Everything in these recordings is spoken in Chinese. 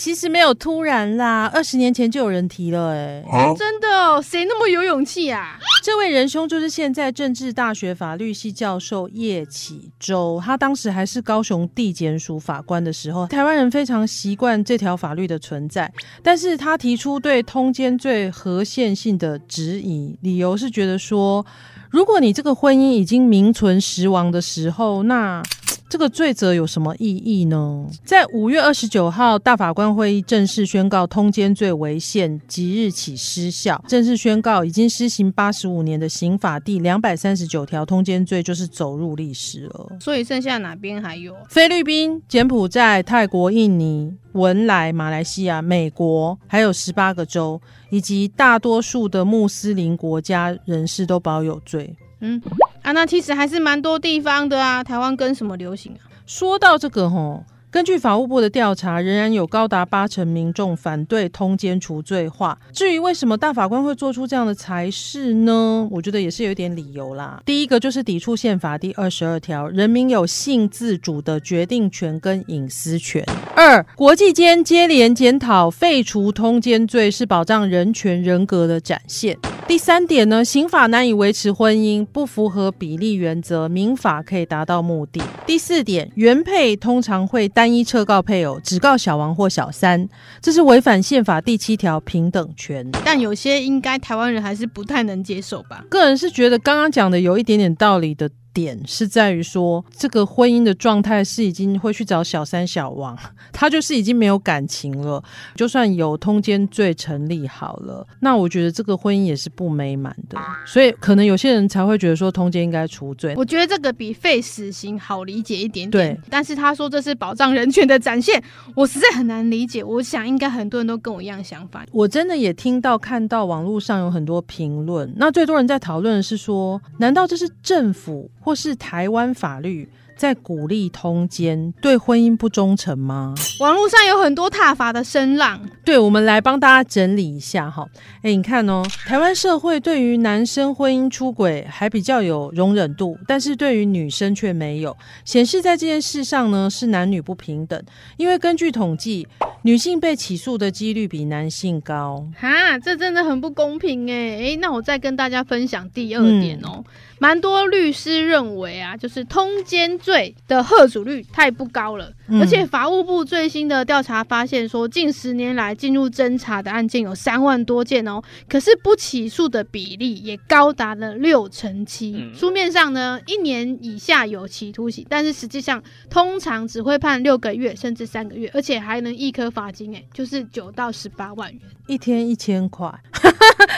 其实没有突然啦，二十年前就有人提了哎、欸，真的哦，谁那么有勇气啊？这位仁兄就是现在政治大学法律系教授叶启洲，他当时还是高雄地检署法官的时候，台湾人非常习惯这条法律的存在，但是他提出对通奸罪合宪性的质疑，理由是觉得说，如果你这个婚姻已经名存实亡的时候，那这个罪责有什么意义呢？在五月二十九号，大法官会议正式宣告通奸罪违宪，即日起失效。正式宣告已经施行八十五年的刑法第两百三十九条通奸罪就是走入历史了。所以剩下哪边还有？菲律宾、柬埔寨、泰国、印尼、文莱、马来西亚、美国，还有十八个州，以及大多数的穆斯林国家人士都保有罪。嗯。啊，那其实还是蛮多地方的啊。台湾跟什么流行啊？说到这个吼，根据法务部的调查，仍然有高达八成民众反对通奸除罪化。至于为什么大法官会做出这样的裁示呢？我觉得也是有点理由啦。第一个就是抵触宪法第二十二条，人民有性自主的决定权跟隐私权。二，国际间接连检讨废除通奸罪是保障人权人格的展现。第三点呢，刑法难以维持婚姻，不符合比例原则，民法可以达到目的。第四点，原配通常会单一撤告配偶，只告小王或小三，这是违反宪法第七条平等权。但有些应该台湾人还是不太能接受吧？个人是觉得刚刚讲的有一点点道理的。点是在于说，这个婚姻的状态是已经会去找小三小王，他就是已经没有感情了。就算有通奸罪成立好了，那我觉得这个婚姻也是不美满的。所以可能有些人才会觉得说通奸应该除罪。我觉得这个比废死刑好理解一点点。对，但是他说这是保障人权的展现，我实在很难理解。我想应该很多人都跟我一样想法。我真的也听到看到网络上有很多评论，那最多人在讨论的是说，难道这是政府？或是台湾法律在鼓励通奸，对婚姻不忠诚吗？网络上有很多挞伐的声浪，对，我们来帮大家整理一下哈。哎，你看哦，台湾社会对于男生婚姻出轨还比较有容忍度，但是对于女生却没有，显示在这件事上呢是男女不平等。因为根据统计，女性被起诉的几率比男性高。哈，这真的很不公平哎哎，那我再跟大家分享第二点哦。嗯蛮多律师认为啊，就是通奸罪的吓阻率太不高了，嗯、而且法务部最新的调查发现说，近十年来进入侦查的案件有三万多件哦，可是不起诉的比例也高达了六成七。嗯、书面上呢，一年以下有期徒刑，但是实际上通常只会判六个月甚至三个月，而且还能一颗罚金，哎，就是九到十八万元，一天一千块。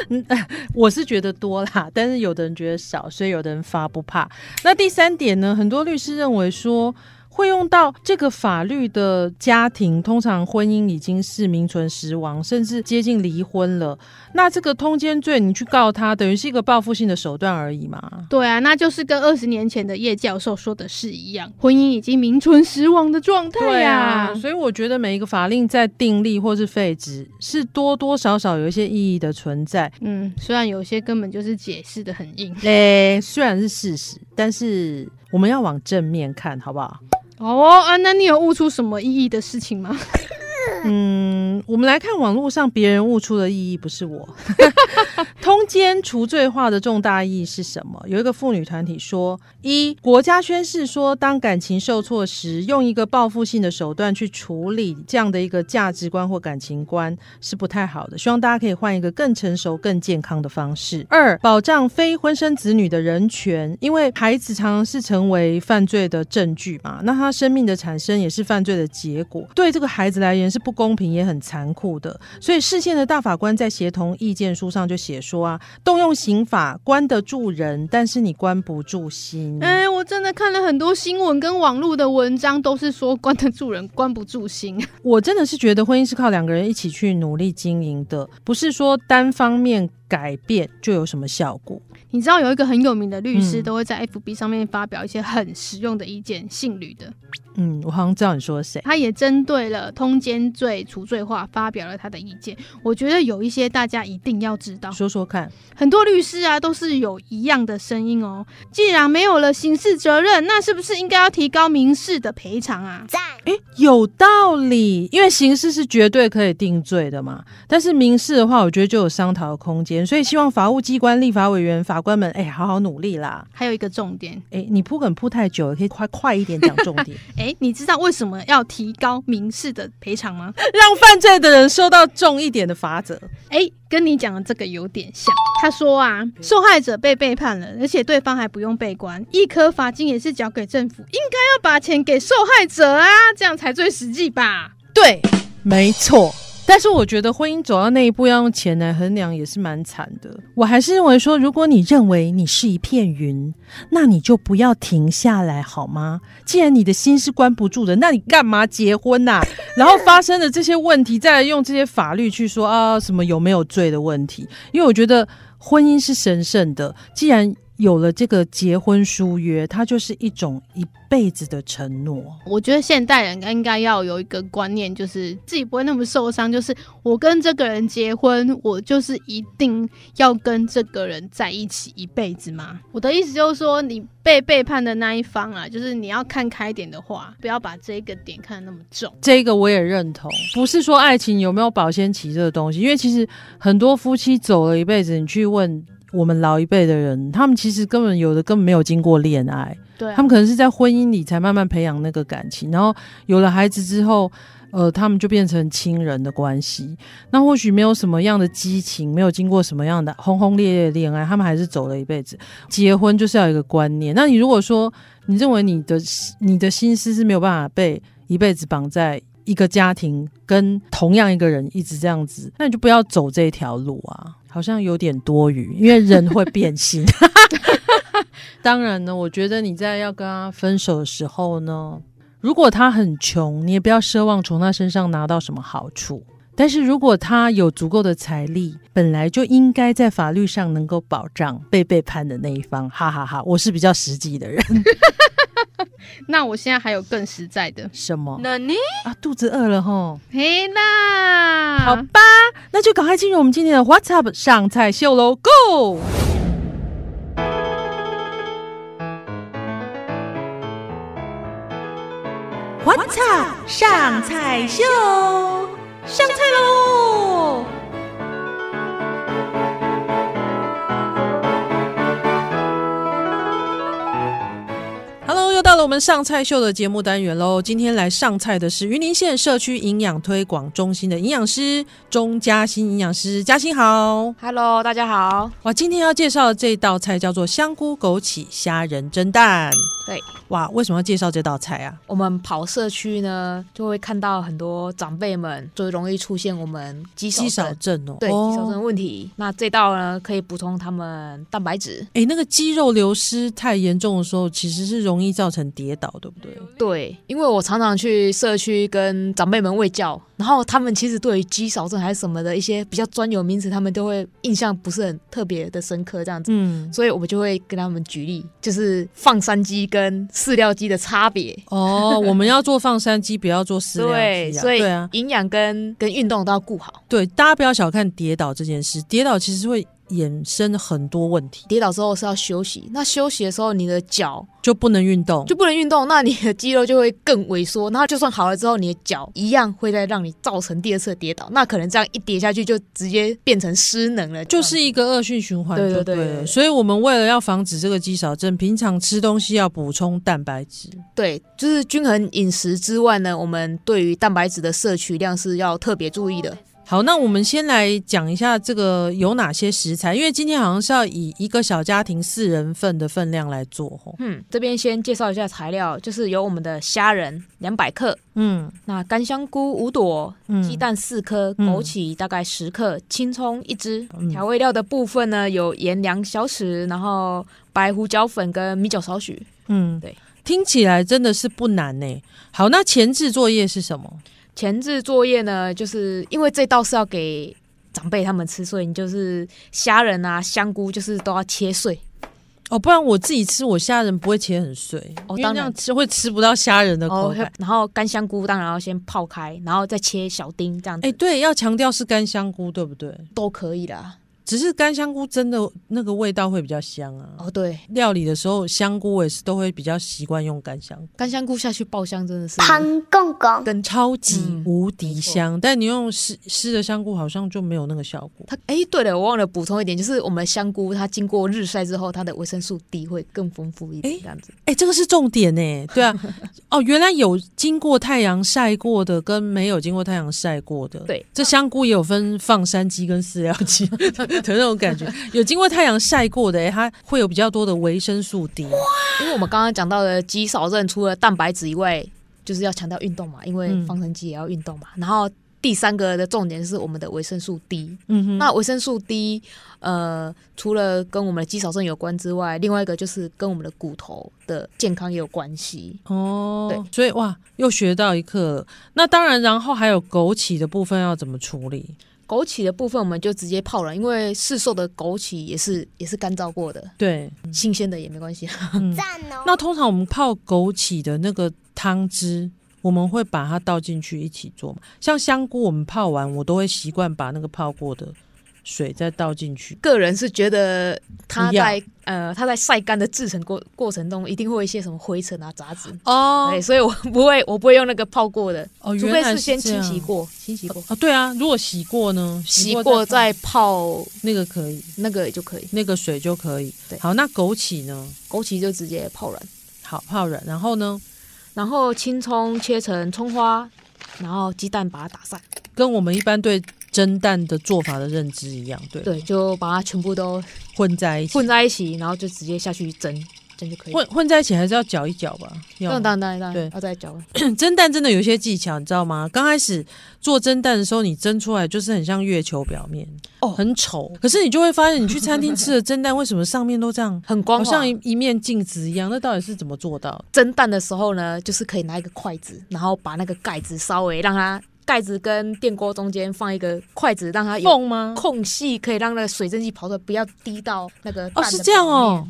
我是觉得多啦，但是有的人觉得少，所以有的人发不怕。那第三点呢？很多律师认为说，会用到这个法律的家庭，通常婚姻已经是名存实亡，甚至接近离婚了。那这个通奸罪，你去告他，等于是一个报复性的手段而已嘛？对啊，那就是跟二十年前的叶教授说的是一样，婚姻已经名存实亡的状态呀。所以我觉得每一个法令在订立或是废止，是多多少少有一些意义的存在。嗯，虽然有些根本就是解释的很硬。嘞，虽然是事实，但是我们要往正面看，好不好？哦啊，那你有悟出什么意义的事情吗？嗯，我们来看网络上别人悟出的意义，不是我。通奸除罪化的重大意义是什么？有一个妇女团体说：一，国家宣示说，当感情受挫时，用一个报复性的手段去处理这样的一个价值观或感情观是不太好的。希望大家可以换一个更成熟、更健康的方式。二，保障非婚生子女的人权，因为孩子常常是成为犯罪的证据嘛，那他生命的产生也是犯罪的结果，对这个孩子来言。是不公平也很残酷的。所以释宪的大法官在协同意见书上就写说啊，动用刑法关得住人，但是你关不住心。哎，我真的看了很多新闻跟网络的文章，都是说关得住人，关不住心。我真的是觉得婚姻是靠两个人一起去努力经营的，不是说单方面改变就有什么效果。你知道有一个很有名的律师，都会在 FB 上面发表一些很实用的意见，姓吕的。嗯，我好像知道你说谁。他也针对了通奸罪除罪化发表了他的意见。我觉得有一些大家一定要知道，说说看。很多律师啊都是有一样的声音哦。既然没有了刑事责任，那是不是应该要提高民事的赔偿啊？在，诶，有道理。因为刑事是绝对可以定罪的嘛，但是民事的话，我觉得就有商讨的空间。所以希望法务机关、立法委员、法官们，哎，好好努力啦。还有一个重点，哎，你铺梗铺太久了，可以快快一点讲重点。哎，你知道为什么要提高民事的赔偿吗？让犯罪的人受到重一点的罚则。哎，跟你讲的这个有点像。他说啊，受害者被背叛了，而且对方还不用被关，一颗罚金也是缴给政府，应该要把钱给受害者啊，这样才最实际吧？对，没错。但是我觉得婚姻走到那一步要用钱来衡量也是蛮惨的。我还是认为说，如果你认为你是一片云，那你就不要停下来好吗？既然你的心是关不住的，那你干嘛结婚呐、啊？然后发生的这些问题，再来用这些法律去说啊什么有没有罪的问题？因为我觉得婚姻是神圣的，既然。有了这个结婚书约，它就是一种一辈子的承诺。我觉得现代人应该要有一个观念，就是自己不会那么受伤。就是我跟这个人结婚，我就是一定要跟这个人在一起一辈子吗？我的意思就是说，你被背叛的那一方啊，就是你要看开点的话，不要把这个点看得那么重。这个我也认同，不是说爱情有没有保鲜期这个东西，因为其实很多夫妻走了一辈子，你去问。我们老一辈的人，他们其实根本有的根本没有经过恋爱，对啊，他们可能是在婚姻里才慢慢培养那个感情，然后有了孩子之后，呃，他们就变成亲人的关系。那或许没有什么样的激情，没有经过什么样的轰轰烈烈的恋爱，他们还是走了一辈子。结婚就是要有一个观念。那你如果说你认为你的你的心思是没有办法被一辈子绑在一个家庭跟同样一个人一直这样子，那你就不要走这条路啊。好像有点多余，因为人会变心。当然呢，我觉得你在要跟他分手的时候呢，如果他很穷，你也不要奢望从他身上拿到什么好处。但是如果他有足够的财力，本来就应该在法律上能够保障被背叛的那一方。哈哈哈，我是比较实际的人。那我现在还有更实在的什么？那你啊，肚子饿了吼。嘿啦，好吧，那就赶快进入我们今天的 What's Up 上菜秀喽，Go！What's Up 上菜秀，上菜喽！了我们上菜秀的节目单元喽！今天来上菜的是云林县社区营养推广中心的营养师钟嘉欣营养师，嘉欣好，Hello，大家好。哇，今天要介绍的这道菜叫做香菇枸杞虾仁蒸蛋。对，哇，为什么要介绍这道菜啊？我们跑社区呢，就会看到很多长辈们最容易出现我们肌少症哦，对，肌少症问题。那这道呢，可以补充他们蛋白质。哎，那个肌肉流失太严重的时候，其实是容易造成跌倒，对不对？对，因为我常常去社区跟长辈们喂教，然后他们其实对于肌少症还是什么的一些比较专有名词，他们都会印象不是很特别的深刻这样子。嗯，所以我们就会跟他们举例，就是放山鸡跟饲料鸡的差别。哦，我们要做放山鸡，不要做饲料鸡啊。对，所以营养跟跟运动都要顾好。对，大家不要小看跌倒这件事，跌倒其实会。衍生很多问题，跌倒之后是要休息。那休息的时候，你的脚就不能运动，就不能运动，那你的肌肉就会更萎缩。然后就算好了之后，你的脚一样会再让你造成第二次跌倒。那可能这样一跌下去，就直接变成失能了，就是一个恶性循环。对对对，对，所以我们为了要防止这个肌少症，平常吃东西要补充蛋白质。对，就是均衡饮食之外呢，我们对于蛋白质的摄取量是要特别注意的。好，那我们先来讲一下这个有哪些食材，因为今天好像是要以一个小家庭四人份的分量来做吼。嗯，这边先介绍一下材料，就是有我们的虾仁两百克，嗯，那干香菇五朵，嗯，鸡蛋四颗，枸杞大概十克，青葱一支。调味料的部分呢，有盐两小匙，然后白胡椒粉跟米酒少许。嗯，对，听起来真的是不难呢。好，那前置作业是什么？前置作业呢，就是因为这道是要给长辈他们吃，所以你就是虾仁啊、香菇，就是都要切碎哦，不然我自己吃我虾仁不会切很碎，哦，当然吃会吃不到虾仁的口感。哦，然后干香菇当然要先泡开，然后再切小丁这样子。哎，对，要强调是干香菇，对不对？都可以啦。只是干香菇真的那个味道会比较香啊！哦，对，料理的时候香菇我也是都会比较习惯用干香菇。干香菇下去爆香真的是汤公公跟超级无敌香，嗯、但你用湿湿的香菇好像就没有那个效果。它哎，对了，我忘了补充一点，就是我们香菇它经过日晒之后，它的维生素 D 会更丰富一点，这样子。哎，这个是重点呢。对啊，哦，原来有经过太阳晒过的跟没有经过太阳晒过的。对，这香菇也有分放山鸡跟饲料鸡 的那种感觉。有经过太阳晒过的，哎，它会有比较多的维生素 D。因为我们刚刚讲到的肌少症，除了蛋白质以外，就是要强调运动嘛，因为方程肌也要运动嘛。嗯、然后第三个的重点是我们的维生素 D。嗯哼，那维生素 D，呃，除了跟我们的肌少症有关之外，另外一个就是跟我们的骨头的健康也有关系。哦，对，所以哇，又学到一课。那当然，然后还有枸杞的部分要怎么处理？枸杞的部分我们就直接泡了，因为市售的枸杞也是也是干燥过的，对，新鲜的也没关系。赞哦、那通常我们泡枸杞的那个汤汁，我们会把它倒进去一起做嘛？像香菇，我们泡完我都会习惯把那个泡过的。水再倒进去，个人是觉得它在呃，它在晒干的制成过过程中，一定会有一些什么灰尘啊、杂质。哦，对，所以我不会，我不会用那个泡过的哦，除非是先清洗过，清洗过。哦，对啊，如果洗过呢？洗过再泡那个可以，那个就可以，那个水就可以。对，好，那枸杞呢？枸杞就直接泡软，好泡软，然后呢？然后青葱切成葱花，然后鸡蛋把它打散，跟我们一般对。蒸蛋的做法的认知一样，对对，就把它全部都混在一起，混在一起，然后就直接下去蒸，蒸就可以。混混在一起还是要搅一搅吧？要当当当，对，要再搅。蒸蛋真的有一些技巧，你知道吗？刚开始做蒸蛋的时候，你蒸出来就是很像月球表面，哦，很丑。可是你就会发现，你去餐厅吃的蒸蛋，为什么上面都这样很光，好像一一面镜子一样？那到底是怎么做到？蒸蛋的时候呢，就是可以拿一个筷子，然后把那个盖子稍微让它。盖子跟电锅中间放一个筷子，让它有空隙，可以让那个水蒸气跑出来，不要滴到那个。哦，是这样哦。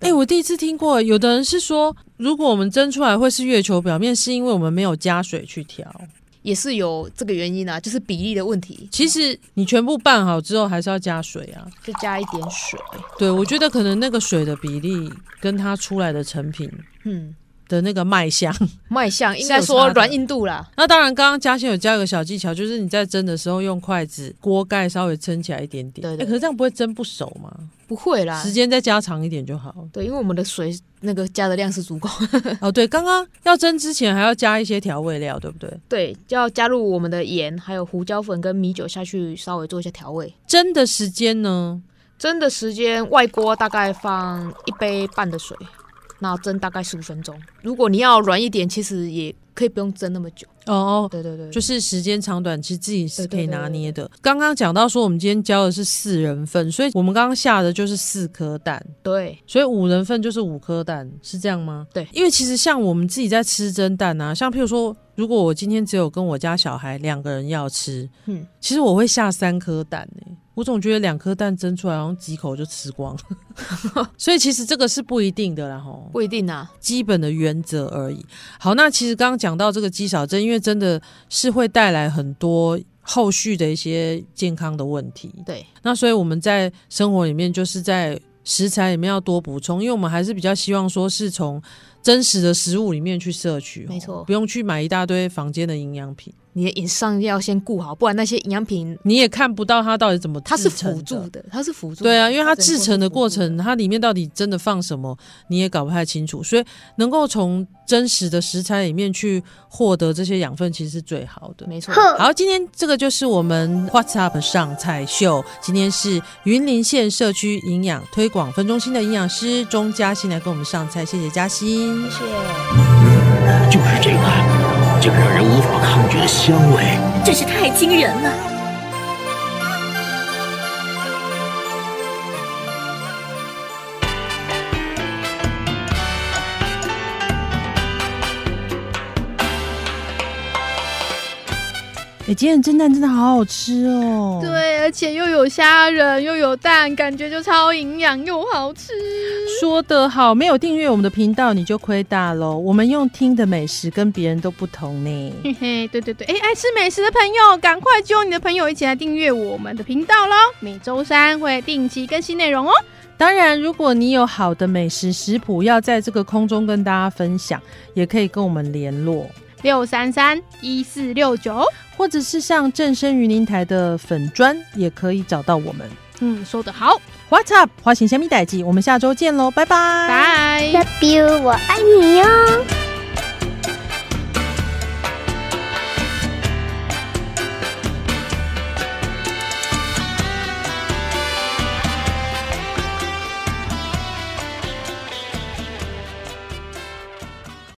哎、欸，我第一次听过，有的人是说，如果我们蒸出来会是月球表面，是因为我们没有加水去调，也是有这个原因啊，就是比例的问题。其实你全部拌好之后，还是要加水啊，就加一点水。对，我觉得可能那个水的比例跟它出来的成品，嗯。的那个卖相，卖相应该说软硬度啦。那当然，刚刚嘉欣有教一个小技巧，就是你在蒸的时候用筷子锅盖稍微撑起来一点点。对，可是这样不会蒸不熟吗？不会啦，时间再加长一点就好。对，因为我们的水那个加的量是足够。哦，对，刚刚要蒸之前还要加一些调味料，对不对？对，就要加入我们的盐，还有胡椒粉跟米酒下去，稍微做一下调味。蒸的时间呢？蒸的时间，外锅大概放一杯半的水。那蒸大概十五分钟，如果你要软一点，其实也可以不用蒸那么久。哦，对对对，就是时间长短，其实自己是可以拿捏的。刚刚讲到说，我们今天教的是四人份，所以我们刚刚下的就是四颗蛋。对，所以五人份就是五颗蛋，是这样吗？对，因为其实像我们自己在吃蒸蛋啊，像譬如说，如果我今天只有跟我家小孩两个人要吃，嗯，其实我会下三颗蛋诶、欸。我总觉得两颗蛋蒸出来，然后几口就吃光，所以其实这个是不一定的啦，吼，不一定啊，基本的原则而已。好，那其实刚刚讲到这个肌少症，因为真的是会带来很多后续的一些健康的问题。对，那所以我们在生活里面就是在食材里面要多补充，因为我们还是比较希望说是从真实的食物里面去摄取，没错，不用去买一大堆房间的营养品。你的饮食上要先顾好，不然那些营养品你也看不到它到底怎么。它是辅助的，它是辅助。对啊，因为它制成的过程，它里面到底真的放什么，你也搞不太清楚。所以能够从真实的食材里面去获得这些养分，其实是最好的。没错。好，今天这个就是我们 What's Up 上菜秀。今天是云林县社区营养推广分中心的营养师钟嘉欣来跟我们上菜，谢谢嘉欣。谢谢。嗯，就是这个，这让人无法抗拒的香味，真是太惊人了。哎，今天蒸蛋真的好好吃哦！对，而且又有虾仁，又有蛋，感觉就超营养又好吃。说得好，没有订阅我们的频道你就亏大喽。我们用听的美食跟别人都不同呢。嘿嘿，对对对，哎，爱吃美食的朋友，赶快揪你的朋友一起来订阅我们的频道喽！每周三会定期更新内容哦。当然，如果你有好的美食食谱要在这个空中跟大家分享，也可以跟我们联络。六三三一四六九，或者是上正声云林台的粉砖，也可以找到我们。嗯，说的好。What's up？花钱虾米代记，我们下周见喽，拜拜。拜。Love you，我爱你哟。